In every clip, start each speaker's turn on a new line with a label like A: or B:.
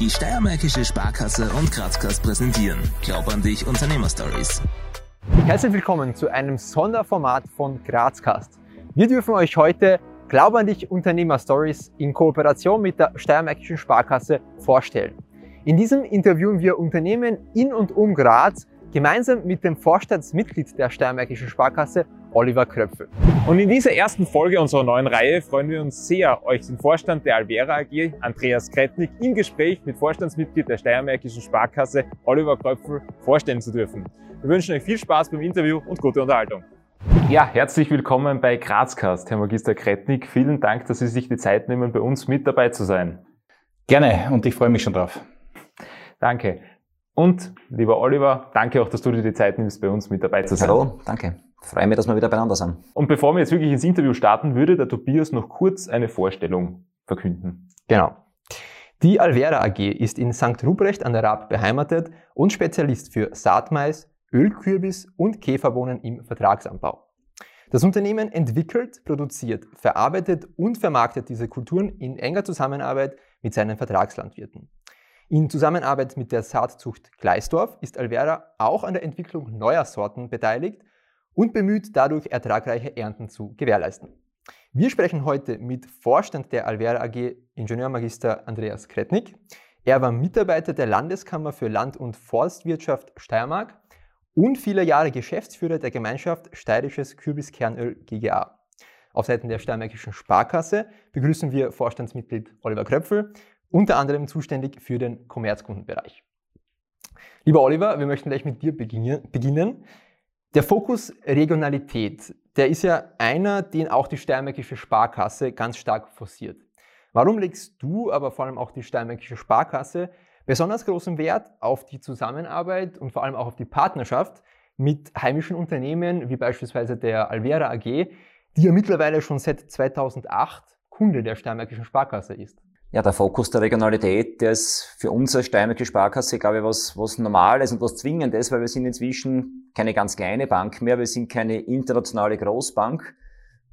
A: Die Steiermärkische Sparkasse und Grazkast präsentieren Glaub an dich Unternehmerstories.
B: Herzlich willkommen zu einem Sonderformat von Grazkast. Wir dürfen euch heute Glaub an dich Unternehmerstories in Kooperation mit der Steiermärkischen Sparkasse vorstellen. In diesem interviewen wir Unternehmen in und um Graz gemeinsam mit dem Vorstandsmitglied der Steiermärkischen Sparkasse, Oliver Kröpfel.
C: Und in dieser ersten Folge unserer neuen Reihe freuen wir uns sehr, euch den Vorstand der Alvera AG, Andreas Kretnik, im Gespräch mit Vorstandsmitglied der Steiermärkischen Sparkasse, Oliver Kröpfel, vorstellen zu dürfen. Wir wünschen euch viel Spaß beim Interview und gute Unterhaltung. Ja, herzlich willkommen bei Grazcast, Herr Magister Kretnik. Vielen Dank, dass Sie sich die Zeit nehmen, bei uns mit dabei zu sein.
D: Gerne und ich freue mich schon drauf.
C: Danke. Und lieber Oliver, danke auch, dass du dir die Zeit nimmst, bei uns mit dabei zu sein.
D: Hallo, danke. Freue mich, dass wir wieder beieinander sind.
C: Und bevor wir jetzt wirklich ins Interview starten, würde der Tobias noch kurz eine Vorstellung verkünden.
B: Genau. Die Alvera AG ist in St. Ruprecht an der Raab beheimatet und Spezialist für Saatmais, Ölkürbis und Käferbohnen im Vertragsanbau. Das Unternehmen entwickelt, produziert, verarbeitet und vermarktet diese Kulturen in enger Zusammenarbeit mit seinen Vertragslandwirten. In Zusammenarbeit mit der Saatzucht Gleisdorf ist Alvera auch an der Entwicklung neuer Sorten beteiligt und bemüht, dadurch ertragreiche Ernten zu gewährleisten. Wir sprechen heute mit Vorstand der Alvera AG, Ingenieurmagister Andreas Kretnik. Er war Mitarbeiter der Landeskammer für Land- und Forstwirtschaft Steiermark und viele Jahre Geschäftsführer der Gemeinschaft Steirisches Kürbiskernöl GGA. Auf Seiten der Steiermärkischen Sparkasse begrüßen wir Vorstandsmitglied Oliver Kröpfel unter anderem zuständig für den Kommerzkundenbereich. Lieber Oliver, wir möchten gleich mit dir beginnen. Der Fokus Regionalität, der ist ja einer, den auch die Steiermärkische Sparkasse ganz stark forciert. Warum legst du, aber vor allem auch die Steiermärkische Sparkasse, besonders großen Wert auf die Zusammenarbeit und vor allem auch auf die Partnerschaft mit heimischen Unternehmen, wie beispielsweise der Alvera AG, die ja mittlerweile schon seit 2008 Kunde der Steiermärkischen Sparkasse ist?
D: Ja, der Fokus der Regionalität, der ist für uns als Steinmärkische Sparkasse, glaube ich, was, was Normales und was Zwingendes, weil wir sind inzwischen keine ganz kleine Bank mehr, wir sind keine internationale Großbank.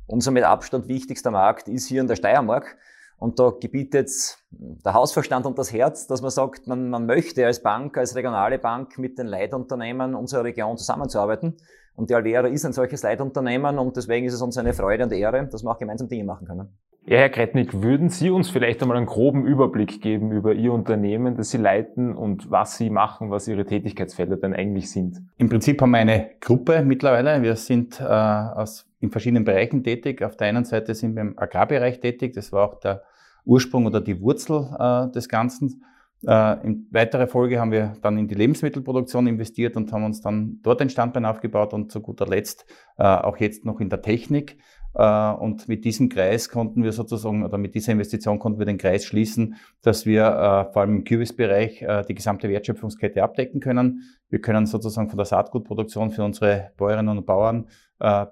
D: Unser mit Abstand wichtigster Markt ist hier in der Steiermark. Und da gebietet der Hausverstand und das Herz, dass man sagt, man, man möchte als Bank, als regionale Bank mit den Leitunternehmen unserer Region zusammenzuarbeiten. Und die Alvera ist ein solches Leitunternehmen und deswegen ist es uns eine Freude und Ehre, dass wir auch gemeinsam Dinge machen können.
C: Ja, Herr Kretnik, würden Sie uns vielleicht einmal einen groben Überblick geben über Ihr Unternehmen, das Sie leiten und was Sie machen, was Ihre Tätigkeitsfelder denn eigentlich sind?
D: Im Prinzip haben wir eine Gruppe mittlerweile. Wir sind äh, aus, in verschiedenen Bereichen tätig. Auf der einen Seite sind wir im Agrarbereich tätig. Das war auch der Ursprung oder die Wurzel äh, des Ganzen. Äh, in weiterer Folge haben wir dann in die Lebensmittelproduktion investiert und haben uns dann dort ein Standbein aufgebaut und zu guter Letzt äh, auch jetzt noch in der Technik. Äh, und mit diesem Kreis konnten wir sozusagen, oder mit dieser Investition konnten wir den Kreis schließen, dass wir äh, vor allem im Kürbisbereich äh, die gesamte Wertschöpfungskette abdecken können. Wir können sozusagen von der Saatgutproduktion für unsere Bäuerinnen und Bauern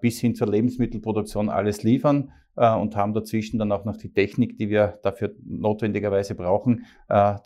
D: bis hin zur Lebensmittelproduktion alles liefern und haben dazwischen dann auch noch die Technik, die wir dafür notwendigerweise brauchen,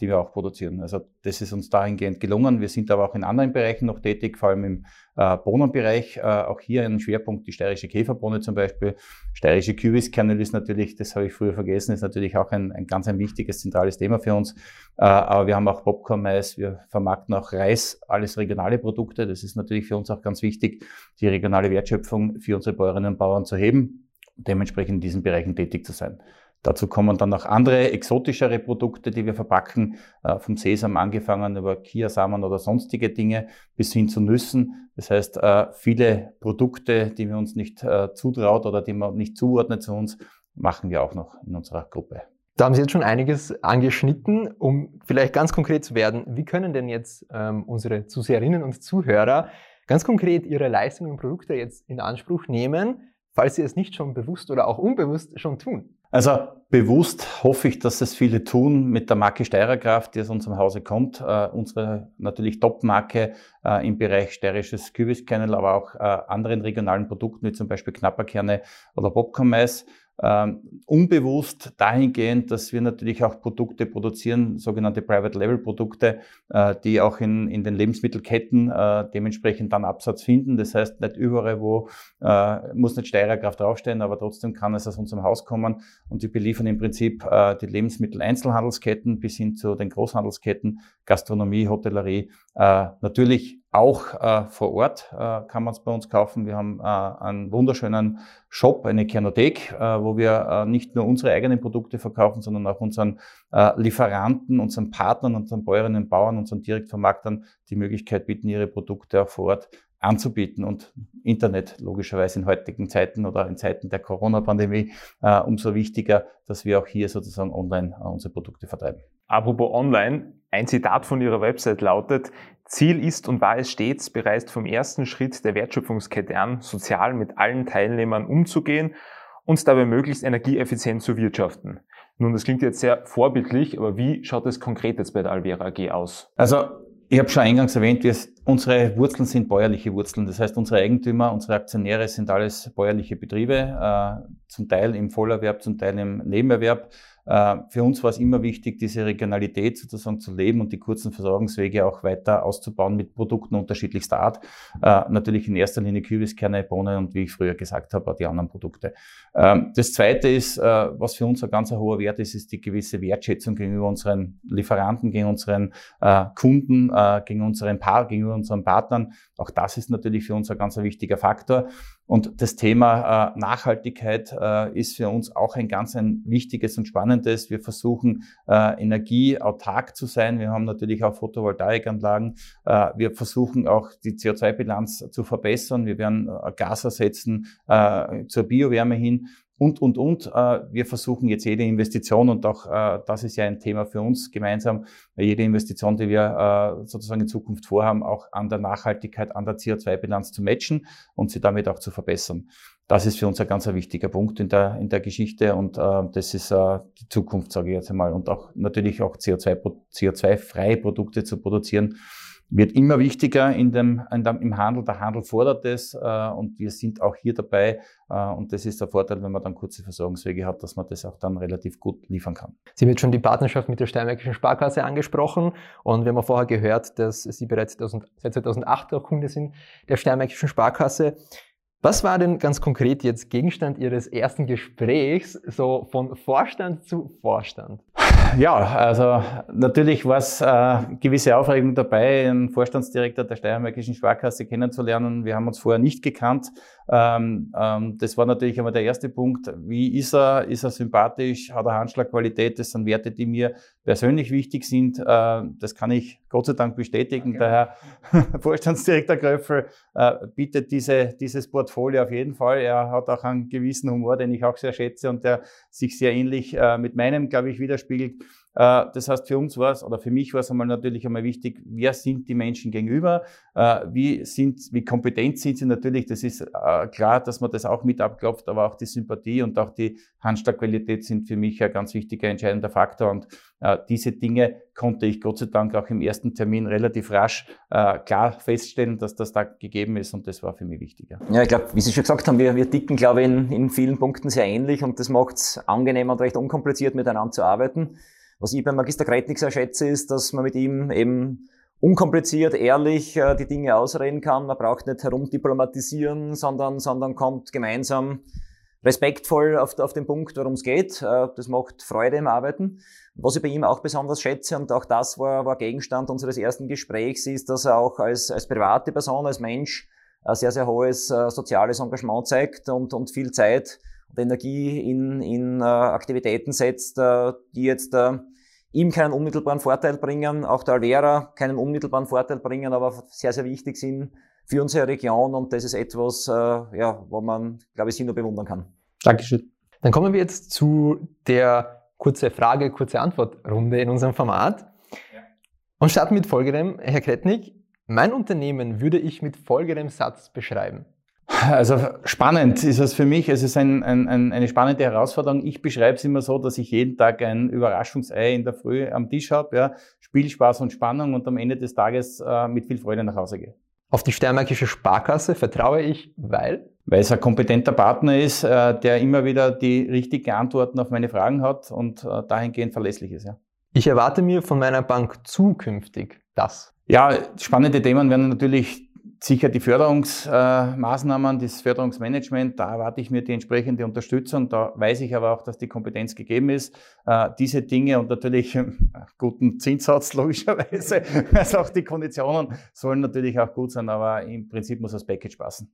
D: die wir auch produzieren. Also das ist uns dahingehend gelungen. Wir sind aber auch in anderen Bereichen noch tätig, vor allem im äh, Bohnenbereich. Äh, auch hier ein Schwerpunkt die steirische Käferbohne zum Beispiel. Steirische Kürbiskernöl ist natürlich, das habe ich früher vergessen, ist natürlich auch ein, ein ganz ein wichtiges, zentrales Thema für uns. Äh, aber wir haben auch Popcorn-Mais, wir vermarkten auch Reis, alles regionale Produkte. Das ist natürlich für uns auch ganz wichtig, die regionale Wertschöpfung für unsere Bäuerinnen und Bauern zu heben dementsprechend in diesen Bereichen tätig zu sein. Dazu kommen dann noch andere exotischere Produkte, die wir verpacken, äh, vom Sesam angefangen über Kiasamen oder sonstige Dinge bis hin zu Nüssen. Das heißt, äh, viele Produkte, die wir uns nicht äh, zutraut oder die man nicht zuordnet zu uns, machen wir auch noch in unserer Gruppe.
B: Da haben Sie jetzt schon einiges angeschnitten, um vielleicht ganz konkret zu werden. Wie können denn jetzt ähm, unsere Zuseherinnen und Zuhörer ganz konkret ihre Leistungen und Produkte jetzt in Anspruch nehmen, falls sie es nicht schon bewusst oder auch unbewusst schon tun?
D: Also bewusst hoffe ich, dass es viele tun mit der Marke Steirerkraft, die aus unserem Hause kommt. Äh, unsere natürlich Top-Marke äh, im Bereich steirisches Kübiskernel, aber auch äh, anderen regionalen Produkten wie zum Beispiel Knapperkerne oder Popcorn-Mais. Ähm, unbewusst dahingehend, dass wir natürlich auch Produkte produzieren, sogenannte Private Label Produkte, äh, die auch in, in den Lebensmittelketten äh, dementsprechend dann Absatz finden. Das heißt, nicht überall, wo äh, muss nicht Steigerkraft draufstehen, aber trotzdem kann es aus unserem Haus kommen und wir beliefern im Prinzip die Lebensmittel-Einzelhandelsketten bis hin zu den Großhandelsketten, Gastronomie, Hotellerie, natürlich auch äh, vor Ort äh, kann man es bei uns kaufen. Wir haben äh, einen wunderschönen Shop, eine Kernothek, äh, wo wir äh, nicht nur unsere eigenen Produkte verkaufen, sondern auch unseren äh, Lieferanten, unseren Partnern, unseren Bäuerinnen und Bauern, unseren Direktvermarktern die Möglichkeit bieten, ihre Produkte auch vor Ort anzubieten und Internet logischerweise in heutigen Zeiten oder in Zeiten der Corona-Pandemie umso wichtiger, dass wir auch hier sozusagen online unsere Produkte vertreiben.
C: Apropos online, ein Zitat von Ihrer Website lautet, Ziel ist und war es stets, bereits vom ersten Schritt der Wertschöpfungskette an, sozial mit allen Teilnehmern umzugehen und dabei möglichst energieeffizient zu wirtschaften. Nun, das klingt jetzt sehr vorbildlich, aber wie schaut es konkret jetzt bei der Alvera AG aus?
D: Also ich habe schon eingangs erwähnt, wir, unsere Wurzeln sind bäuerliche Wurzeln. Das heißt, unsere Eigentümer, unsere Aktionäre sind alles bäuerliche Betriebe, äh, zum Teil im Vollerwerb, zum Teil im Nebenerwerb. Äh, für uns war es immer wichtig, diese Regionalität sozusagen zu leben und die kurzen Versorgungswege auch weiter auszubauen mit Produkten unterschiedlichster Art. Äh, natürlich in erster Linie Kürbiskerne, Bohnen und wie ich früher gesagt habe, die anderen Produkte. Ähm, das Zweite ist, was für uns ein ganz hoher Wert ist, ist die gewisse Wertschätzung gegenüber unseren Lieferanten, gegen unseren Kunden, gegen unseren Paar, gegenüber unseren Partnern. Auch das ist natürlich für uns ein ganz wichtiger Faktor. Und das Thema äh, Nachhaltigkeit äh, ist für uns auch ein ganz ein wichtiges und spannendes. Wir versuchen äh, energieautark zu sein. Wir haben natürlich auch Photovoltaikanlagen. Wir versuchen auch die CO2-Bilanz zu verbessern. Wir werden Gas ersetzen zur Biowärme hin und, und, und. Äh, wir versuchen jetzt jede Investition und auch äh, das ist ja ein Thema für uns gemeinsam, jede Investition, die wir äh, sozusagen in Zukunft vorhaben, auch an der Nachhaltigkeit, an der CO2-Bilanz zu matchen und sie damit auch zu verbessern. Das ist für uns ein ganz wichtiger Punkt in der, in der Geschichte und das ist die Zukunft, sage ich jetzt einmal. Und auch natürlich auch CO2, CO2-freie Produkte zu produzieren wird immer wichtiger in dem, in dem, im Handel. Der Handel fordert es äh, und wir sind auch hier dabei. Äh, und das ist der Vorteil, wenn man dann kurze Versorgungswege hat, dass man das auch dann relativ gut liefern kann.
B: Sie haben jetzt schon die Partnerschaft mit der Steiermärkischen Sparkasse angesprochen und wir haben vorher gehört, dass Sie bereits 2000, seit 2008 auch Kunde sind der Steiermärkischen Sparkasse. Was war denn ganz konkret jetzt Gegenstand Ihres ersten Gesprächs, so von Vorstand zu Vorstand?
D: Ja, also natürlich war es äh, gewisse Aufregung dabei, einen Vorstandsdirektor der Steiermärkischen Sparkasse kennenzulernen. Wir haben uns vorher nicht gekannt. Ähm, ähm, das war natürlich einmal der erste Punkt. Wie ist er? Ist er sympathisch? Hat er Handschlagqualität? Das sind Werte, die mir persönlich wichtig sind. Äh, das kann ich Gott sei Dank bestätigen. Okay. Der Herr Vorstandsdirektor Gröffel äh, bietet diese, dieses Portfolio auf jeden Fall. Er hat auch einen gewissen Humor, den ich auch sehr schätze und der sich sehr ähnlich äh, mit meinem, glaube ich, widerspiegelt. Äh, das heißt, für uns war es, oder für mich war es einmal natürlich einmal wichtig, wer sind die Menschen gegenüber, äh, wie sind, wie kompetent sind sie natürlich, das ist äh, klar, dass man das auch mit abklopft, aber auch die Sympathie und auch die Handschlagqualität sind für mich ein ganz wichtiger, entscheidender Faktor und diese Dinge konnte ich Gott sei Dank auch im ersten Termin relativ rasch klar feststellen, dass das da gegeben ist und das war für mich wichtiger.
E: Ja, ich glaube, wie Sie schon gesagt haben, wir, wir ticken, glaube ich, in, in vielen Punkten sehr ähnlich und das macht es angenehm und recht unkompliziert miteinander zu arbeiten. Was ich beim Magister Kretnik sehr schätze, ist, dass man mit ihm eben unkompliziert, ehrlich äh, die Dinge ausreden kann. Man braucht nicht herumdiplomatisieren, sondern, sondern kommt gemeinsam respektvoll auf, auf den Punkt, worum es geht. Äh, das macht Freude im Arbeiten. Was ich bei ihm auch besonders schätze, und auch das war, war Gegenstand unseres ersten Gesprächs, ist, dass er auch als, als private Person, als Mensch, ein sehr, sehr hohes äh, soziales Engagement zeigt und, und viel Zeit und Energie in, in äh, Aktivitäten setzt, äh, die jetzt äh, ihm keinen unmittelbaren Vorteil bringen, auch der Alvera keinen unmittelbaren Vorteil bringen, aber sehr, sehr wichtig sind für unsere Region und das ist etwas, äh, ja, wo man, glaube ich, sie nur bewundern kann.
B: Dankeschön. Dann kommen wir jetzt zu der kurze Frage, kurze Antwortrunde in unserem Format. Ja. Und starten mit folgendem, Herr Kretnik, mein Unternehmen würde ich mit folgendem Satz beschreiben.
D: Also spannend ist es für mich. Es ist ein, ein, ein, eine spannende Herausforderung. Ich beschreibe es immer so, dass ich jeden Tag ein Überraschungsei in der Früh am Tisch habe, ja, Spielspaß und Spannung und am Ende des Tages äh, mit viel Freude nach Hause gehe.
B: Auf die Steiermärkische Sparkasse vertraue ich, weil?
D: Weil es ein kompetenter Partner ist, äh, der immer wieder die richtigen Antworten auf meine Fragen hat und äh, dahingehend verlässlich ist. Ja.
B: Ich erwarte mir von meiner Bank zukünftig das.
D: Ja, spannende Themen werden natürlich sicher die Förderungsmaßnahmen, das Förderungsmanagement, da erwarte ich mir die entsprechende Unterstützung. Da weiß ich aber auch, dass die Kompetenz gegeben ist. Äh, diese Dinge und natürlich guten Zinssatz logischerweise, also auch die Konditionen sollen natürlich auch gut sein, aber im Prinzip muss das Package passen.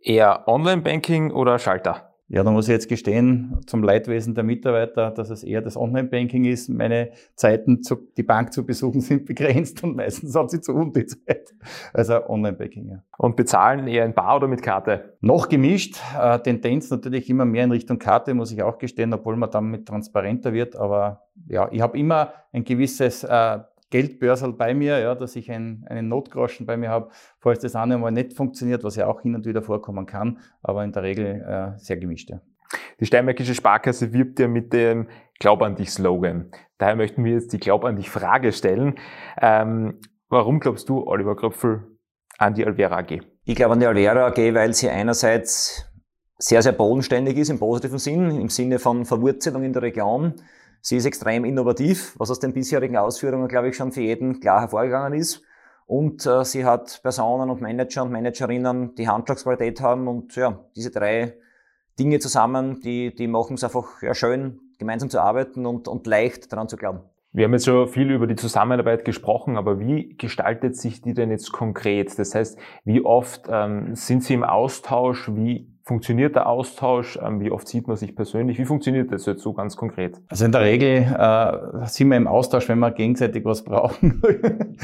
C: Eher Online-Banking oder Schalter?
D: Ja, da muss ich jetzt gestehen, zum Leidwesen der Mitarbeiter, dass es eher das Online-Banking ist. Meine Zeiten, zu, die Bank zu besuchen, sind begrenzt und meistens hat sie zu und die Zeit. Also Online-Banking, ja.
C: Und bezahlen eher in Bar oder mit Karte?
D: Noch gemischt. Äh, Tendenz natürlich immer mehr in Richtung Karte, muss ich auch gestehen, obwohl man damit transparenter wird. Aber ja, ich habe immer ein gewisses äh, Geldbörsel bei mir, ja, dass ich ein, einen Notgroschen bei mir habe, falls das eine mal nicht funktioniert, was ja auch hin und wieder vorkommen kann, aber in der Regel äh, sehr gemischt. Ja.
C: Die Steinmärkische Sparkasse wirbt ja mit dem Glaub an dich Slogan. Daher möchten wir jetzt die Glaub an dich Frage stellen. Ähm, warum glaubst du, Oliver Kröpfel, an die Alvera AG?
E: Ich glaube an die Alvera AG, weil sie einerseits sehr, sehr bodenständig ist im positiven Sinn, im Sinne von Verwurzelung in der Region. Sie ist extrem innovativ, was aus den bisherigen Ausführungen, glaube ich, schon für jeden klar hervorgegangen ist. Und äh, sie hat Personen und Manager und Managerinnen, die Handschlagsqualität haben. Und ja, diese drei Dinge zusammen, die, die machen es einfach ja, schön, gemeinsam zu arbeiten und, und leicht daran zu glauben.
C: Wir haben jetzt schon viel über die Zusammenarbeit gesprochen, aber wie gestaltet sich die denn jetzt konkret? Das heißt, wie oft ähm, sind Sie im Austausch? Wie funktioniert der Austausch? Ähm, wie oft sieht man sich persönlich? Wie funktioniert das jetzt so ganz konkret?
D: Also in der Regel äh, sind wir im Austausch, wenn wir gegenseitig was brauchen.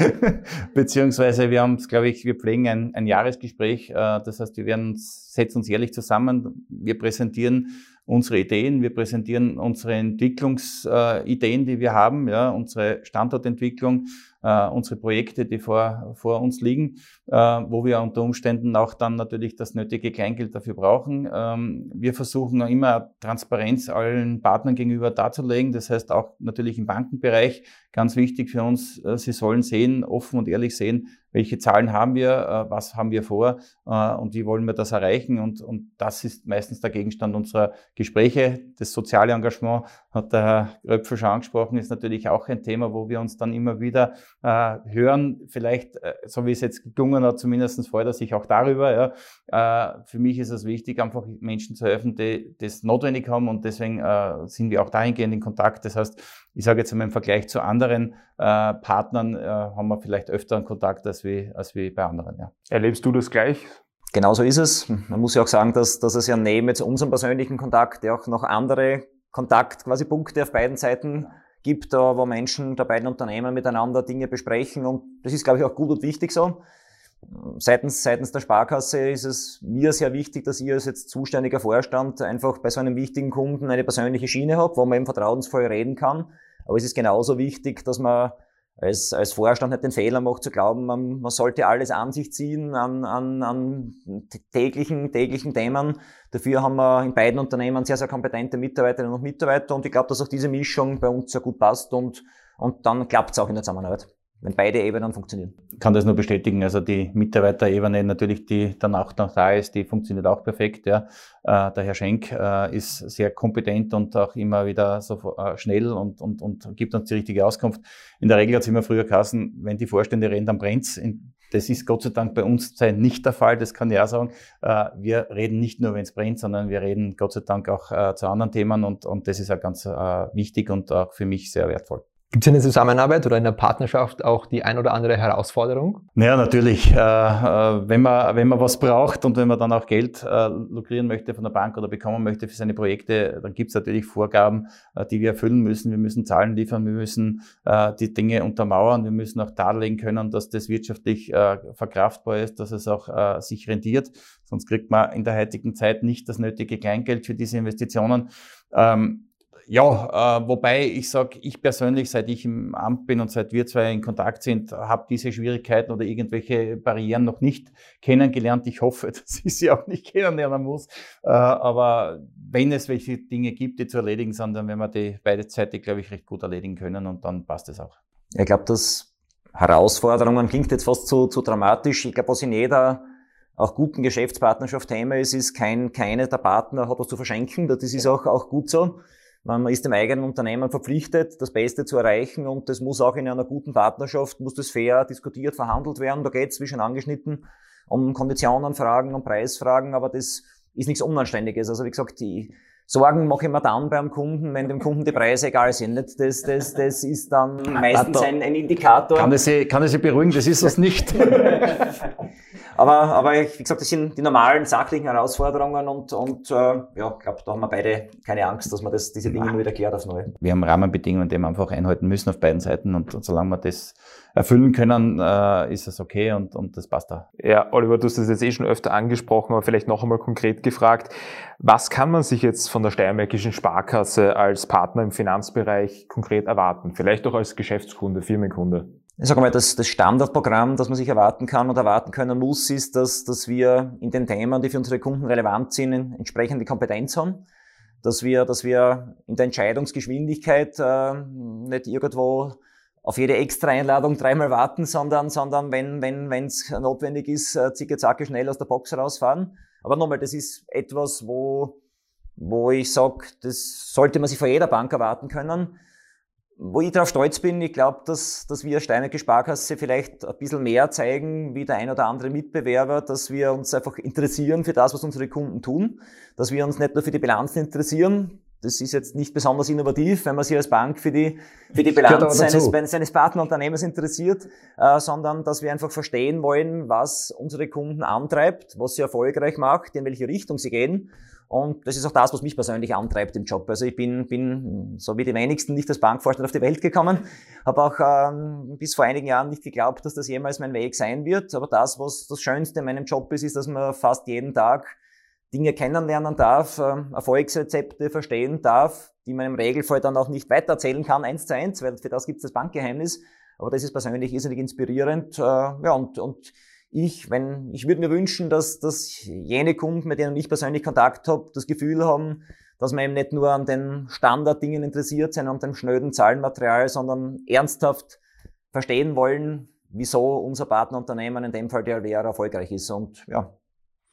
D: Beziehungsweise wir haben es, glaube ich, wir pflegen ein, ein Jahresgespräch. Äh, das heißt, wir werden setzen uns jährlich zusammen. Wir präsentieren unsere Ideen, wir präsentieren unsere Entwicklungsideen, äh, die wir haben, ja, unsere Standortentwicklung, äh, unsere Projekte, die vor, vor uns liegen, wo wir unter Umständen auch dann natürlich das nötige Kleingeld dafür brauchen. Ähm, wir versuchen immer Transparenz allen Partnern gegenüber darzulegen. Das heißt auch natürlich im Bankenbereich ganz wichtig für uns, äh, sie sollen sehen, offen und ehrlich sehen, welche Zahlen haben wir, äh, was haben wir vor äh, und wie wollen wir das erreichen. Und, und das ist meistens der Gegenstand unserer Gespräche. Das soziale Engagement hat der Herr Röpfel schon angesprochen, ist natürlich auch ein Thema, wo wir uns dann immer wieder äh, hören. Vielleicht, so wie es jetzt gelungen hat, zumindest freut er sich auch darüber. Ja. Für mich ist es wichtig, einfach Menschen zu helfen, die das notwendig haben und deswegen sind wir auch dahingehend in Kontakt. Das heißt, ich sage jetzt einmal im Vergleich zu anderen äh, Partnern äh, haben wir vielleicht öfter einen Kontakt als wie, als wie bei anderen. Ja.
C: Erlebst du das gleich?
E: Genauso ist es. Man muss ja auch sagen, dass, dass es ja neben jetzt unserem persönlichen Kontakt ja auch noch andere Kontakt quasi Punkte auf beiden Seiten gibt, wo Menschen der beiden Unternehmen miteinander Dinge besprechen und das ist, glaube ich, auch gut und wichtig so. Seitens, seitens der Sparkasse ist es mir sehr wichtig, dass ihr als jetzt zuständiger Vorstand einfach bei so einem wichtigen Kunden eine persönliche Schiene habt, wo man eben vertrauensvoll reden kann. Aber es ist genauso wichtig, dass man als, als Vorstand nicht den Fehler macht, zu glauben, man, man sollte alles an sich ziehen an, an, an täglichen, täglichen Themen. Dafür haben wir in beiden Unternehmen sehr, sehr kompetente Mitarbeiterinnen und Mitarbeiter und ich glaube, dass auch diese Mischung bei uns sehr gut passt und, und dann klappt es auch in der Zusammenarbeit wenn beide Ebenen funktionieren.
D: Ich kann das nur bestätigen. Also die Mitarbeiterebene natürlich, die dann auch noch da ist, die funktioniert auch perfekt. Ja. Äh, der Herr Schenk äh, ist sehr kompetent und auch immer wieder so äh, schnell und, und, und gibt uns die richtige Auskunft. In der Regel hat es immer früher geheißen, wenn die Vorstände reden, dann brennt's. Das ist Gott sei Dank bei uns nicht der Fall, das kann ich auch sagen. Wir reden nicht nur, wenn es brennt, sondern wir reden Gott sei Dank auch zu anderen Themen und, und das ist auch ganz wichtig und auch für mich sehr wertvoll.
B: Gibt es in der Zusammenarbeit oder in der Partnerschaft auch die ein oder andere Herausforderung?
D: Ja, natürlich. Äh, äh, wenn, man, wenn man was braucht und wenn man dann auch Geld äh, lukrieren möchte von der Bank oder bekommen möchte für seine Projekte, dann gibt es natürlich Vorgaben, die wir erfüllen müssen. Wir müssen Zahlen liefern, wir müssen die Dinge untermauern, wir müssen auch darlegen können, dass das wirtschaftlich verkraftbar ist, dass es auch sich rendiert. Sonst kriegt man in der heutigen Zeit nicht das nötige Kleingeld für diese Investitionen. Ähm, ja, äh, wobei ich sage, ich persönlich, seit ich im Amt bin und seit wir zwei in Kontakt sind, habe diese Schwierigkeiten oder irgendwelche Barrieren noch nicht kennengelernt. Ich hoffe, dass ich sie auch nicht kennenlernen muss. Äh, aber wenn es welche Dinge gibt, die zu erledigen sind, dann werden wir die beide Seiten, glaube ich, recht gut erledigen können und dann passt es auch.
E: Ich glaube, dass Herausforderungen klingt jetzt fast zu, zu dramatisch. Ich glaube, was in jeder auch guten Geschäftspartnerschaft haben. Es ist kein, keine der Partner hat was zu verschenken. Das ist auch, auch gut so. Man ist dem eigenen Unternehmen verpflichtet, das Beste zu erreichen und das muss auch in einer guten Partnerschaft, muss das fair diskutiert, verhandelt werden. Da geht es, wie schon angeschnitten, um Konditionenfragen, um Preisfragen, aber das ist nichts Unanständiges. Also wie gesagt, die Sorgen mache ich mir dann beim Kunden, wenn dem Kunden die Preise egal sind. Das, das, das ist dann meistens ein, ein Indikator.
D: Kann ich, Sie, kann ich Sie beruhigen, das ist es nicht.
E: aber, aber wie gesagt, das sind die normalen sachlichen Herausforderungen und, und äh, ja, ich glaube, da haben wir beide keine Angst, dass man das, diese Dinge nur wieder klärt aufs Neue.
D: Wir haben Rahmenbedingungen, die wir einfach einhalten müssen auf beiden Seiten und, und solange wir das erfüllen können, äh, ist es okay und, und das passt da.
C: Ja, Oliver, du hast das jetzt eh schon öfter angesprochen, aber vielleicht noch einmal konkret gefragt. Was kann man sich jetzt von der Steiermärkischen Sparkasse als Partner im Finanzbereich konkret erwarten? Vielleicht auch als Geschäftskunde, Firmenkunde?
E: Ich sage mal, das, das Standardprogramm, das man sich erwarten kann und erwarten können muss, ist, dass, dass wir in den Themen, die für unsere Kunden relevant sind, entsprechende Kompetenz haben. Dass wir, dass wir in der Entscheidungsgeschwindigkeit äh, nicht irgendwo auf jede extra Einladung dreimal warten, sondern, sondern wenn wenn notwendig ist, äh, zicke zacke schnell aus der Box rausfahren. Aber nochmal, das ist etwas, wo, wo ich sage, das sollte man sich vor jeder Bank erwarten können. Wo ich darauf stolz bin, ich glaube, dass, dass wir Steinerke Sparkasse vielleicht ein bisschen mehr zeigen wie der ein oder andere Mitbewerber, dass wir uns einfach interessieren für das, was unsere Kunden tun, dass wir uns nicht nur für die Bilanzen interessieren, das ist jetzt nicht besonders innovativ, wenn man sich als Bank für die, für die Bilanz seines, seines Partnerunternehmens interessiert, äh, sondern dass wir einfach verstehen wollen, was unsere Kunden antreibt, was sie erfolgreich macht, in welche Richtung sie gehen. Und das ist auch das, was mich persönlich antreibt im Job. Also ich bin, bin so wie die wenigsten nicht als Bankvorstand auf die Welt gekommen, habe auch ähm, bis vor einigen Jahren nicht geglaubt, dass das jemals mein Weg sein wird. Aber das, was das Schönste in meinem Job ist, ist, dass man fast jeden Tag Dinge kennenlernen darf, ähm, Erfolgsrezepte verstehen darf, die man im Regelfall dann auch nicht weitererzählen kann, eins zu eins, weil für das gibt es das Bankgeheimnis. Aber das ist persönlich irrsinnig inspirierend. Äh, ja, und, und ich, wenn, ich würde mir wünschen, dass, dass jene Kunden, mit denen ich persönlich Kontakt habe, das Gefühl haben, dass man eben nicht nur an den Standarddingen interessiert sind, an dem schnöden Zahlenmaterial, sondern ernsthaft verstehen wollen, wieso unser Partnerunternehmen, in dem Fall der Alvera, erfolgreich ist. Und ja,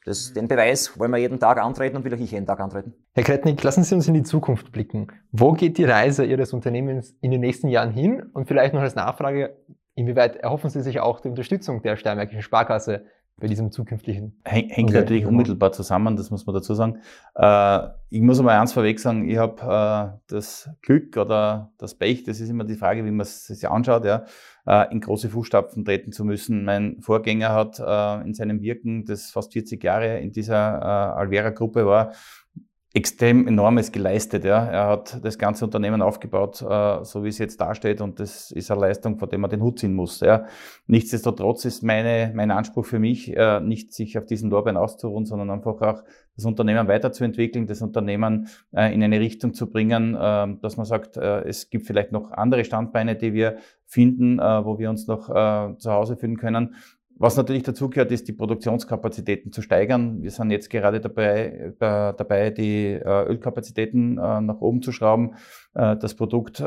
E: das, den Beweis wollen wir jeden Tag antreten und will auch ich jeden Tag antreten.
B: Herr Kretnik, lassen Sie uns in die Zukunft blicken. Wo geht die Reise Ihres Unternehmens in den nächsten Jahren hin? Und vielleicht noch als Nachfrage, inwieweit erhoffen Sie sich auch die Unterstützung der Steiermärkischen Sparkasse bei diesem zukünftigen?
D: Hängt natürlich unmittelbar zusammen, das muss man dazu sagen. Äh, ich muss einmal eins vorweg sagen, ich habe äh, das Glück oder das Pech, das ist immer die Frage, wie man es sich anschaut, ja, äh, in große Fußstapfen treten zu müssen. Mein Vorgänger hat in seinem Wirken, das fast 40 Jahre in dieser Alvera-Gruppe war, extrem enormes geleistet. Ja. Er hat das ganze Unternehmen aufgebaut, äh, so wie es jetzt dasteht, und das ist eine Leistung, vor der man den Hut ziehen muss. Ja. Nichtsdestotrotz ist meine, mein Anspruch für mich, äh, nicht sich auf diesen Lorbeeren auszuruhen, sondern einfach auch das Unternehmen weiterzuentwickeln, das Unternehmen äh, in eine Richtung zu bringen, äh, dass man sagt, äh, es gibt vielleicht noch andere Standbeine, die wir finden, äh, wo wir uns noch zu Hause fühlen können. Was natürlich dazu gehört, ist die Produktionskapazitäten zu steigern. Wir sind jetzt gerade dabei, äh, dabei die äh, Ölkapazitäten äh, nach oben zu schrauben. Das Produkt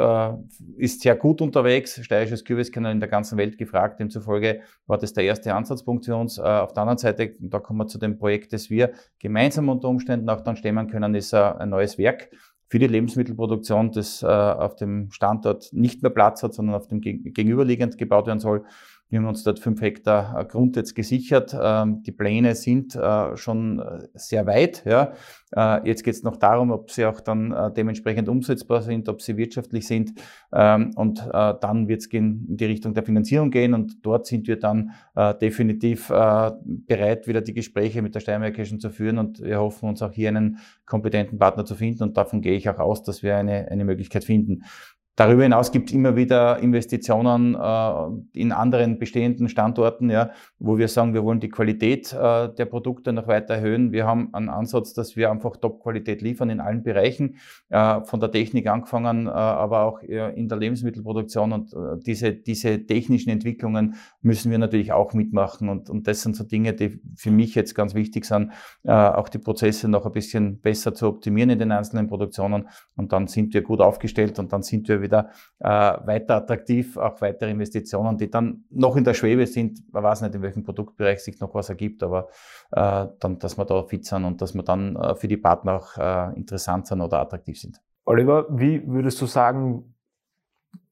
D: ist sehr gut unterwegs. Steirisches Kürbiskanal in der ganzen Welt gefragt. Demzufolge war das der erste Ansatzpunkt für uns. Auf der anderen Seite, da kommen wir zu dem Projekt, das wir gemeinsam unter Umständen auch dann stemmen können, ist ein neues Werk für die Lebensmittelproduktion, das auf dem Standort nicht mehr Platz hat, sondern auf dem gegenüberliegend gebaut werden soll. Wir haben uns dort fünf Hektar äh, Grund jetzt gesichert. Ähm, die Pläne sind äh, schon äh, sehr weit. Jetzt geht es noch darum, ob sie auch dann dementsprechend umsetzbar sind, ob sie wirtschaftlich sind. Ähm, und dann wird es in die Richtung der Finanzierung gehen. Und dort sind wir dann definitiv bereit, wieder die Gespräche mit der Steiermärkischen zu führen. Und wir hoffen uns auch hier einen kompetenten Partner zu finden. Und davon gehe ich auch aus, dass wir eine, eine Möglichkeit finden. Darüber hinaus gibt es immer wieder Investitionen äh, in anderen bestehenden Standorten, ja, wo wir sagen, wir wollen die Qualität äh, der Produkte noch weiter erhöhen. Wir haben einen Ansatz, dass wir einfach Top-Qualität liefern in allen Bereichen, äh, von der Technik angefangen, äh, aber auch äh, in der Lebensmittelproduktion. Und äh, diese, diese technischen Entwicklungen müssen wir natürlich auch mitmachen. Und, und das sind so Dinge, die für mich jetzt ganz wichtig sind, auch die Prozesse noch ein bisschen besser zu optimieren in den einzelnen Produktionen. Und dann sind wir gut aufgestellt und dann sind wir wieder äh, weiter attraktiv, auch weitere Investitionen, die dann noch in der Schwebe sind. Man weiß nicht, in welchem Produktbereich sich noch was ergibt, aber äh, dann, dass wir da fit sind und dass wir dann äh, für die Partner auch äh, interessant sind oder attraktiv sind.
C: Oliver, wie würdest du sagen,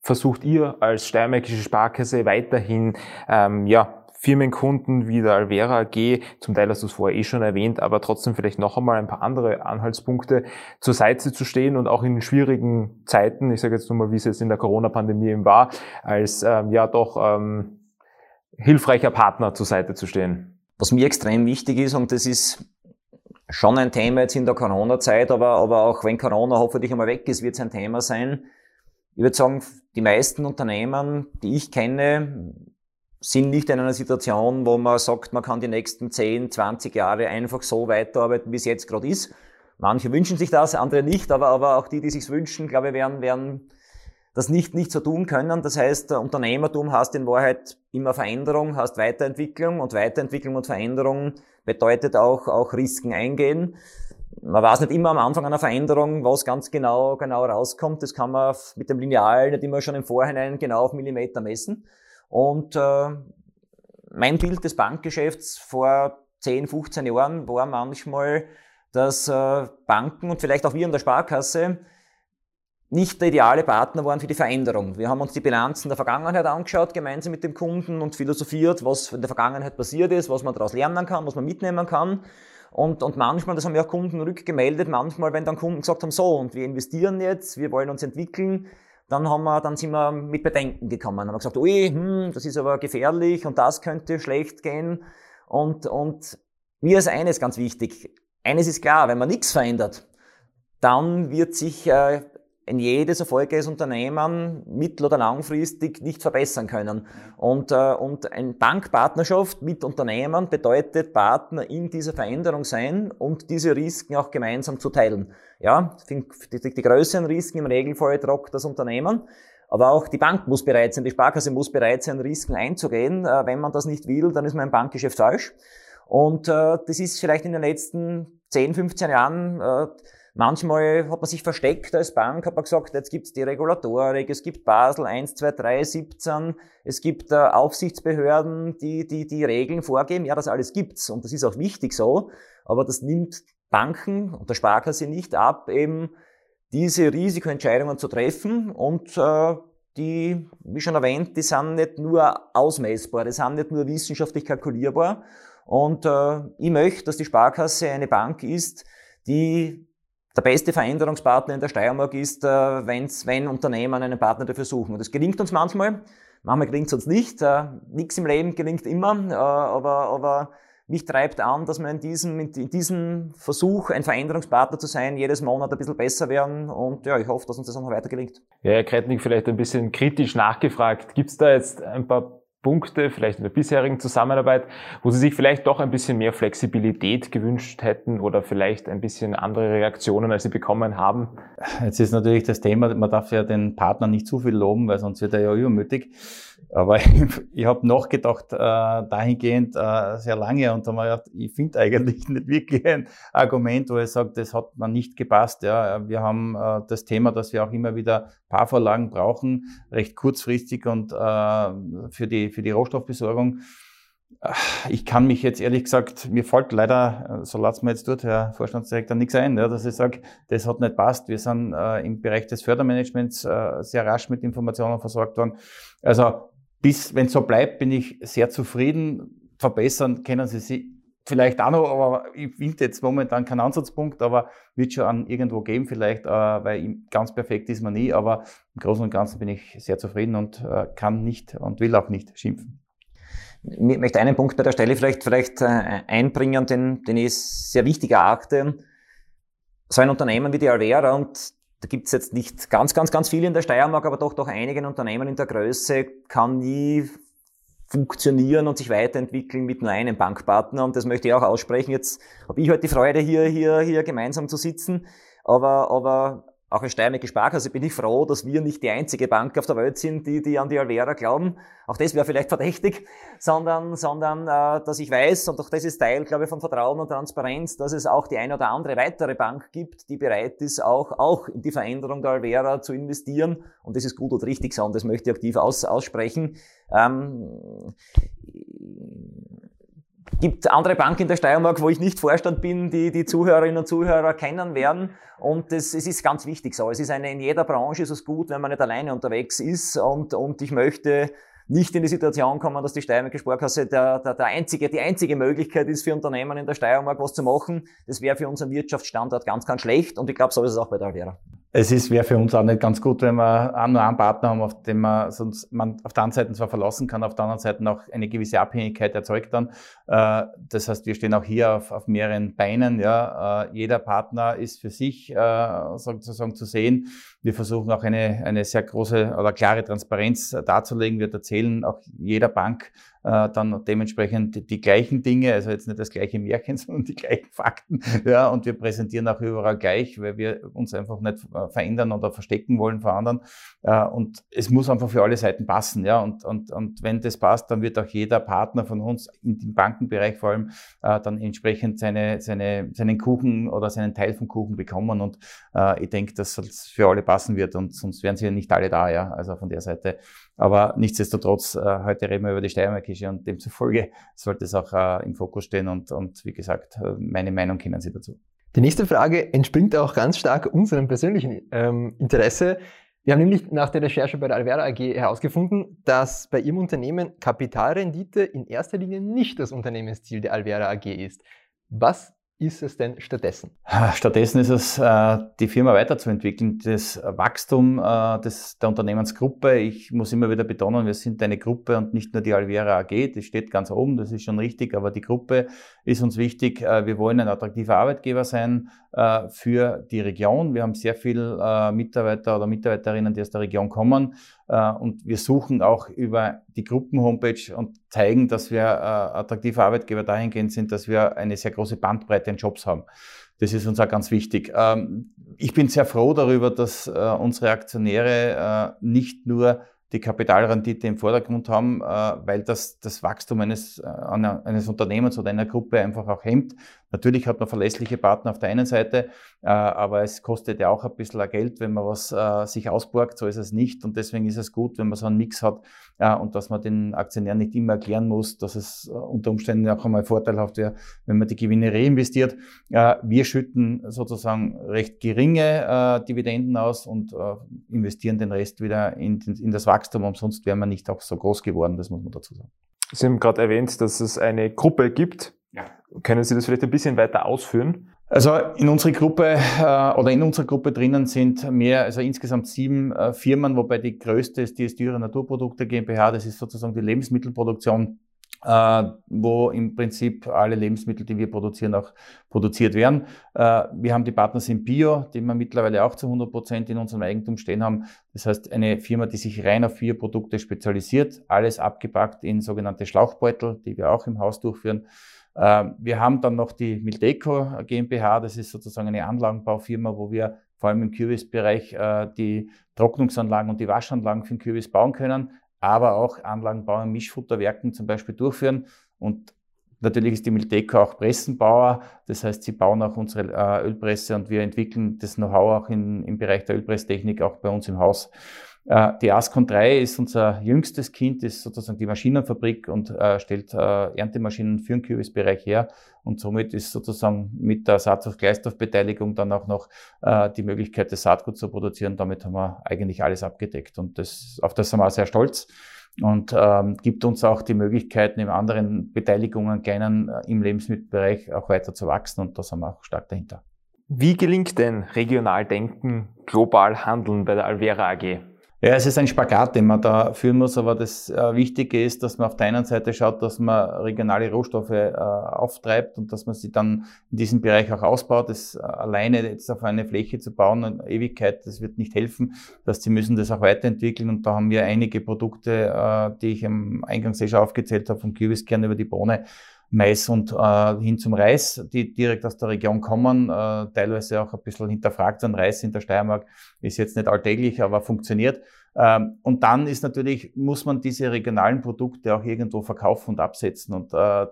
C: versucht ihr als Steiermärkische Sparkasse weiterhin ähm, ja, Firmenkunden wie der Alvera AG, zum Teil hast du es vorher eh schon erwähnt, aber trotzdem vielleicht noch einmal ein paar andere Anhaltspunkte zur Seite zu stehen und auch in schwierigen Zeiten, ich sage jetzt nur mal, wie es jetzt in der Corona-Pandemie eben war, als ähm, ja doch ähm, hilfreicher Partner zur Seite zu stehen.
E: Was mir extrem wichtig ist, und das ist schon ein Thema jetzt in der Corona-Zeit, aber, aber auch wenn Corona hoffentlich einmal weg ist, wird es ein Thema sein. Ich würde sagen, die meisten Unternehmen, die ich kenne, sind nicht in einer Situation, wo man sagt, man kann die nächsten 10, 20 Jahre einfach so weiterarbeiten, wie es jetzt gerade ist. Manche wünschen sich das, andere nicht, aber, aber auch die, die sich wünschen, glaube ich, werden, werden das nicht, nicht so tun können. Das heißt, Unternehmertum hast in Wahrheit immer Veränderung, hast Weiterentwicklung und Weiterentwicklung und Veränderung bedeutet auch, auch Risiken eingehen. Man weiß nicht immer am Anfang einer Veränderung, was ganz genau, genau rauskommt. Das kann man mit dem Lineal nicht immer schon im Vorhinein genau auf Millimeter messen. Und äh, mein Bild des Bankgeschäfts vor 10, 15 Jahren war manchmal, dass äh, Banken und vielleicht auch wir in der Sparkasse nicht der ideale Partner waren für die Veränderung. Wir haben uns die Bilanzen der Vergangenheit angeschaut, gemeinsam mit dem Kunden und philosophiert, was in der Vergangenheit passiert ist, was man daraus lernen kann, was man mitnehmen kann. Und, und manchmal, das haben ja auch Kunden rückgemeldet, manchmal, wenn dann Kunden gesagt haben, so, und wir investieren jetzt, wir wollen uns entwickeln, dann haben wir, dann sind wir mit Bedenken gekommen. Dann haben wir gesagt, ui, hm, das ist aber gefährlich und das könnte schlecht gehen. Und, und mir ist eines ganz wichtig. Eines ist klar, wenn man nichts verändert, dann wird sich äh, in jedes erfolgreiches Unternehmen mittel- oder langfristig nicht verbessern können. Und, äh, und eine Bankpartnerschaft mit Unternehmen bedeutet Partner in dieser Veränderung sein und diese Risiken auch gemeinsam zu teilen. Ja, die, die, die größeren Risiken im Regelfall tragt das Unternehmen. Aber auch die Bank muss bereit sein, die Sparkasse muss bereit sein, Risiken einzugehen. Äh, wenn man das nicht will, dann ist mein Bankgeschäft falsch. Und äh, das ist vielleicht in den letzten 10, 15 Jahren äh, Manchmal hat man sich versteckt als Bank, hat man gesagt, jetzt gibt's die Regulatorik, es gibt Basel 1, 2, 3, 17, es gibt äh, Aufsichtsbehörden, die, die die Regeln vorgeben. Ja, das alles gibt's und das ist auch wichtig so, aber das nimmt Banken und der Sparkasse nicht ab, eben diese Risikoentscheidungen zu treffen und äh, die, wie schon erwähnt, die sind nicht nur ausmessbar, die sind nicht nur wissenschaftlich kalkulierbar. Und äh, ich möchte, dass die Sparkasse eine Bank ist, die der beste Veränderungspartner in der Steiermark ist, äh, wenn's, wenn Unternehmen einen Partner dafür suchen. Und das gelingt uns manchmal, manchmal gelingt es uns nicht. Äh, Nichts im Leben gelingt immer, äh, aber, aber mich treibt an, dass wir in diesem, in diesem Versuch, ein Veränderungspartner zu sein, jedes Monat ein bisschen besser werden. Und ja, ich hoffe, dass uns das auch noch weiter gelingt.
C: Ja, Herr Kretnik, vielleicht ein bisschen kritisch nachgefragt. Gibt es da jetzt ein paar Punkte, vielleicht in der bisherigen Zusammenarbeit, wo Sie sich vielleicht doch ein bisschen mehr Flexibilität gewünscht hätten oder vielleicht ein bisschen andere Reaktionen, als Sie bekommen haben?
D: Jetzt ist natürlich das Thema, man darf ja den Partner nicht zu viel loben, weil sonst wird er ja übermütig. Aber ich, ich habe nachgedacht äh, dahingehend äh, sehr lange und habe mir gedacht, ich finde eigentlich nicht wirklich ein Argument, wo ich sage, das hat man nicht gepasst. Ja. Wir haben äh, das Thema, dass wir auch immer wieder Paarvorlagen brauchen, recht kurzfristig und äh, für, die, für die Rohstoffbesorgung. Ich kann mich jetzt ehrlich gesagt, mir folgt leider, so lasst mir jetzt dort, Herr Vorstandsdirektor, nichts ein, ja, dass ich sage, das hat nicht passt. Wir sind äh, im Bereich des Fördermanagements äh, sehr rasch mit Informationen versorgt worden. Also bis, wenn es so bleibt, bin ich sehr zufrieden. Verbessern können Sie sich vielleicht auch noch, aber ich finde jetzt momentan keinen Ansatzpunkt, aber wird schon an irgendwo geben vielleicht, äh, weil ganz perfekt ist man nie, aber im Großen und Ganzen bin ich sehr zufrieden und äh, kann nicht und will auch nicht schimpfen.
E: Ich möchte einen Punkt bei der Stelle vielleicht, vielleicht äh, einbringen, den, den ich sehr wichtig erachte. So ein Unternehmen wie die Alvera und da gibt es jetzt nicht ganz, ganz, ganz viele in der Steiermark, aber doch, doch einige Unternehmen in der Größe kann nie funktionieren und sich weiterentwickeln mit nur einem Bankpartner. Und das möchte ich auch aussprechen. Jetzt habe ich heute die Freude, hier, hier, hier gemeinsam zu sitzen. Aber, aber auch als Steiermärkische Sparkasse bin ich froh, dass wir nicht die einzige Bank auf der Welt sind, die, die an die Alvera glauben. Auch das wäre vielleicht verdächtig, sondern, sondern äh, dass ich weiß, und auch das ist Teil, glaube ich, von Vertrauen und Transparenz, dass es auch die eine oder andere weitere Bank gibt, die bereit ist, auch, auch in die Veränderung der Alvera zu investieren. Und das ist gut und richtig so, und das möchte ich aktiv aus, aussprechen. Ähm, gibt andere Banken in der Steiermark, wo ich nicht Vorstand bin, die die Zuhörerinnen und Zuhörer kennen werden. Und das, es ist ganz wichtig so. Es ist eine, in jeder Branche ist es gut, wenn man nicht alleine unterwegs ist. Und, und ich möchte nicht in die Situation kommen, dass die Steiermark Sparkasse der, der, der einzige, die einzige Möglichkeit ist für Unternehmen in der Steiermark was zu machen. Das wäre für unseren Wirtschaftsstandort ganz, ganz schlecht. Und ich glaube, so ist es auch bei der Alvera
D: es ist, wäre für uns auch nicht ganz gut, wenn wir auch nur einen Partner haben, auf den man sonst man auf der einen Seite zwar verlassen kann, auf der anderen Seite auch eine gewisse Abhängigkeit erzeugt dann. Äh, das heißt, wir stehen auch hier auf, auf mehreren Beinen. Ja. Äh, jeder Partner ist für sich äh, sozusagen zu sehen. Wir versuchen auch eine, eine sehr große oder klare Transparenz darzulegen. Wir erzählen auch jeder Bank äh, dann dementsprechend die, die, gleichen Dinge, also jetzt nicht das gleiche Märchen, sondern die gleichen Fakten. Ja, und wir präsentieren auch überall gleich, weil wir uns einfach nicht äh, verändern oder verstecken wollen vor anderen. Äh, und es muss einfach für alle Seiten passen. Ja, und, und, und wenn das passt, dann wird auch jeder Partner von uns dem Bankenbereich vor allem äh, dann entsprechend seine, seine, seinen Kuchen oder seinen Teil vom Kuchen bekommen. Und äh, ich denke, dass es für alle passen wird und sonst wären sie ja nicht alle da. Ja, also von der Seite aber nichtsdestotrotz, äh, heute reden wir über die Steiermärkische und demzufolge sollte es auch äh, im Fokus stehen und, und wie gesagt, äh, meine Meinung kennen Sie dazu.
B: Die nächste Frage entspringt auch ganz stark unserem persönlichen ähm, Interesse. Wir haben nämlich nach der Recherche bei der Alvera AG herausgefunden, dass bei Ihrem Unternehmen Kapitalrendite in erster Linie nicht das Unternehmensziel der Alvera AG ist. Was ist es denn stattdessen?
D: Stattdessen ist es, äh, die Firma weiterzuentwickeln, das Wachstum äh, der Unternehmensgruppe. Ich muss immer wieder betonen, wir sind eine Gruppe und nicht nur die Alvera AG, die steht ganz oben, das ist schon richtig, aber die Gruppe ist uns wichtig. Äh, wir wollen ein attraktiver Arbeitgeber sein für die Region. Wir haben sehr viele Mitarbeiter oder Mitarbeiterinnen, die aus der Region kommen und wir suchen auch über die Gruppen-Homepage und zeigen, dass wir attraktive Arbeitgeber dahingehend sind, dass wir eine sehr große Bandbreite an Jobs haben. Das ist uns auch ganz wichtig. Ähm, ich bin sehr froh darüber, dass äh, unsere Aktionäre äh, nicht nur die Kapitalrendite im Vordergrund haben, äh, weil das das Wachstum eines, eines Unternehmens oder einer Gruppe einfach auch hemmt. Natürlich hat man verlässliche Partner auf der einen Seite, äh, aber es kostet ja auch ein bisschen Geld, wenn man was äh, sich ausborgt. So ist es nicht. Und deswegen ist es gut, wenn man so einen Mix hat äh, und dass man den Aktionären nicht immer erklären muss, dass es unter Umständen auch einmal vorteilhaft wäre, wenn man die Gewinne reinvestiert. Wir schütten sozusagen recht geringe Dividenden aus und investieren den Rest wieder in, in das Wachstum. Umsonst wären wir nicht auch so groß geworden, das muss man dazu sagen.
C: Sie haben gerade erwähnt, dass es eine Gruppe gibt, ja. Können Sie das vielleicht ein bisschen weiter ausführen?
D: Also in unserer Gruppe äh, oder in unserer Gruppe drinnen sind mehr, also insgesamt sieben äh, Firmen, wobei die größte ist die Styrer Naturprodukte GmbH, das ist sozusagen die Lebensmittelproduktion, äh, wo im Prinzip alle Lebensmittel, die wir produzieren, auch produziert werden. Äh, wir haben die Partner sind Bio, die wir mittlerweile auch zu 100 Prozent in unserem Eigentum stehen haben. Das heißt, eine Firma, die sich rein auf vier Produkte spezialisiert, alles abgepackt in sogenannte Schlauchbeutel, die wir auch im Haus durchführen. Ähm, wir haben dann noch die Mildeco GmbH, das ist sozusagen eine Anlagenbaufirma, wo wir vor allem im Kürbisbereich äh, die Trocknungsanlagen und die Waschanlagen für den Kürbis bauen können, aber auch Anlagenbau in Mischfutterwerken zum Beispiel durchführen. Und natürlich ist die Mildeco auch Pressenbauer, das heißt, sie bauen auch unsere äh, Ölpresse und wir entwickeln das Know-how auch in, im Bereich der Ölpresstechnik auch bei uns im Haus. Äh, die Ascon 3 ist unser jüngstes Kind, ist sozusagen die Maschinenfabrik und äh, stellt äh, Erntemaschinen für den Kürbisbereich her. Und somit ist sozusagen mit der Saatstoff-Gleichstoff-Beteiligung dann auch noch äh, die Möglichkeit, das Saatgut zu produzieren. Damit haben wir eigentlich alles abgedeckt. Und das, auf das sind wir sehr stolz und ähm, gibt uns auch die Möglichkeit, neben anderen Beteiligungen, kleinen äh, im Lebensmittelbereich auch weiter zu wachsen. Und da sind wir auch stark dahinter.
C: Wie gelingt denn regional denken, global handeln bei der Alvera AG?
D: Ja, es ist ein Spagat, den man da führen muss, aber das äh, Wichtige ist, dass man auf der einen Seite schaut, dass man regionale Rohstoffe äh, auftreibt und dass man sie dann in diesem Bereich auch ausbaut. Das äh, alleine jetzt auf eine Fläche zu bauen, eine Ewigkeit, das wird nicht helfen. dass sie müssen das auch weiterentwickeln und da haben wir einige Produkte, äh, die ich am Eingangs eh schon aufgezählt habe, vom Kürbiskern über die Bohne, Mais und äh, hin zum Reis, die direkt aus der Region kommen, äh, teilweise auch ein bisschen hinterfragt sind. Reis in der Steiermark ist jetzt nicht alltäglich, aber funktioniert. Ähm, und dann ist natürlich, muss man diese regionalen Produkte auch irgendwo verkaufen und absetzen. Und äh,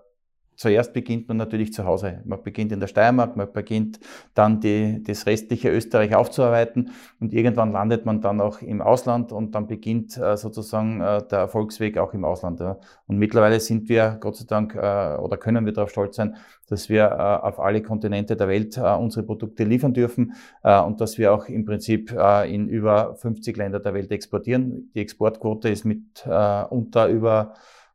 D: Zuerst beginnt man natürlich zu Hause. Man beginnt in der Steiermark, man beginnt dann die, das restliche Österreich aufzuarbeiten und irgendwann landet man dann auch im Ausland und dann beginnt äh, sozusagen äh, der Erfolgsweg auch im Ausland. Ja. Und mittlerweile sind wir, Gott sei Dank, äh, oder können wir darauf stolz sein, dass wir äh, auf alle Kontinente der Welt äh, unsere Produkte liefern dürfen äh, und dass wir auch im Prinzip in über 50 Länder der Welt exportieren. Die Exportquote ist mit unter über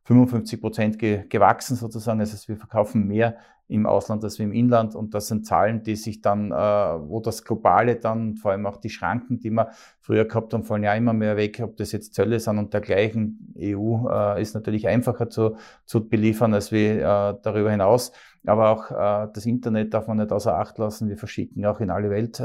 D: 55 Prozent ge gewachsen sozusagen. Das heißt, wir verkaufen mehr im Ausland als wir im Inland. Und das sind Zahlen, die sich dann, äh, wo das Globale dann, vor allem auch die Schranken, die wir früher gehabt haben, fallen ja immer mehr weg, ob das jetzt Zölle sind und dergleichen. EU äh, ist natürlich einfacher zu, zu beliefern als wir äh, darüber hinaus. Aber auch äh, das Internet darf man nicht außer Acht lassen. Wir verschicken auch in alle Welt äh,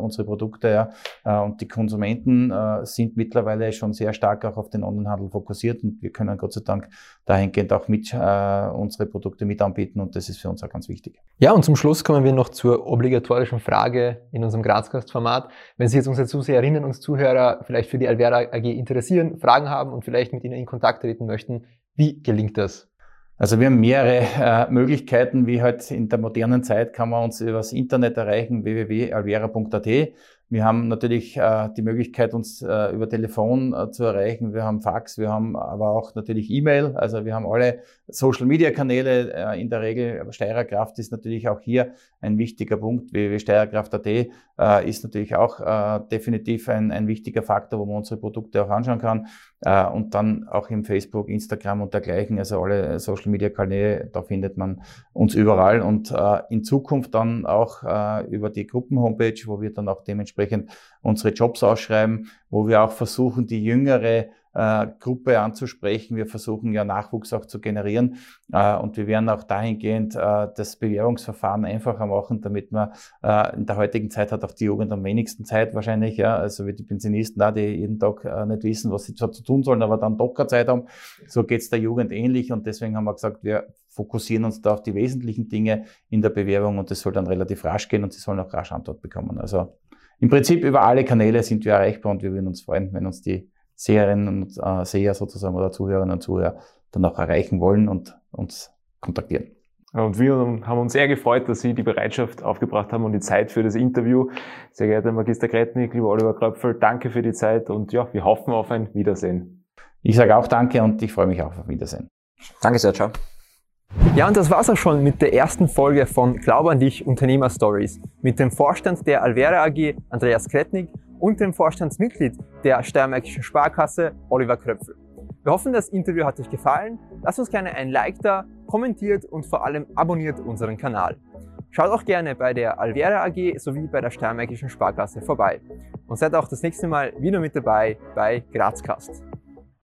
D: unsere Produkte. Ja. Äh, und die Konsumenten äh, sind mittlerweile schon sehr stark auch auf den Onlinehandel fokussiert und wir können Gott sei Dank dahingehend auch mit äh, unsere Produkte mit anbieten und das ist für uns auch ganz wichtig.
B: Ja, und zum Schluss kommen wir noch zur obligatorischen Frage in unserem Grazcast-Format. Wenn sich jetzt unsere Zuseherinnen und Zuhörer vielleicht für die Alvera AG interessieren, Fragen haben und vielleicht mit Ihnen in Kontakt treten möchten, wie gelingt das?
D: Also wir haben mehrere äh, Möglichkeiten, wie halt in der modernen Zeit kann man uns über das Internet erreichen, www.alvera.at. Wir haben natürlich äh, die Möglichkeit, uns äh, über Telefon äh, zu erreichen. Wir haben Fax, wir haben aber auch natürlich E-Mail. Also wir haben alle Social-Media-Kanäle äh, in der Regel. Steirerkraft ist natürlich auch hier ein wichtiger Punkt. www.steirerkraft.at äh, ist natürlich auch äh, definitiv ein, ein wichtiger Faktor, wo man unsere Produkte auch anschauen kann. Äh, und dann auch im Facebook, Instagram und dergleichen. Also alle Social-Media-Kanäle, da findet man uns überall. Und äh, in Zukunft dann auch äh, über die Gruppen-Homepage, wo wir dann auch dementsprechend unsere Jobs ausschreiben, wo wir auch versuchen, die jüngere äh, Gruppe anzusprechen. Wir versuchen ja Nachwuchs auch zu generieren äh, und wir werden auch dahingehend äh, das Bewerbungsverfahren einfacher machen, damit man äh, in der heutigen Zeit hat auch die Jugend am wenigsten Zeit wahrscheinlich, ja, also wie die Pensionisten da, die jeden Tag äh, nicht wissen, was sie zu tun sollen, aber dann doch keine Zeit haben. So geht's der Jugend ähnlich und deswegen haben wir gesagt, wir fokussieren uns da auf die wesentlichen Dinge in der Bewerbung und das soll dann relativ rasch gehen und sie sollen auch rasch Antwort bekommen. Also im Prinzip über alle Kanäle sind wir erreichbar und wir würden uns freuen, wenn uns die Seherinnen und äh, Seher sozusagen oder Zuhörerinnen und Zuhörer dann auch erreichen wollen und uns kontaktieren.
C: Und wir haben uns sehr gefreut, dass Sie die Bereitschaft aufgebracht haben und die Zeit für das Interview. Sehr geehrter Magister Kretnik, lieber Oliver Kröpfel, danke für die Zeit und ja, wir hoffen auf ein Wiedersehen.
D: Ich sage auch danke und ich freue mich auch auf Wiedersehen.
E: Danke sehr, ciao.
B: Ja, und das war's auch schon mit der ersten Folge von Glaube an dich Unternehmer Stories mit dem Vorstand der Alvera AG, Andreas Kretnig, und dem Vorstandsmitglied der Steiermärkischen Sparkasse, Oliver Kröpfel. Wir hoffen, das Interview hat euch gefallen. Lasst uns gerne ein Like da, kommentiert und vor allem abonniert unseren Kanal. Schaut auch gerne bei der Alvera AG sowie bei der Steiermärkischen Sparkasse vorbei. Und seid auch das nächste Mal wieder mit dabei bei Grazcast.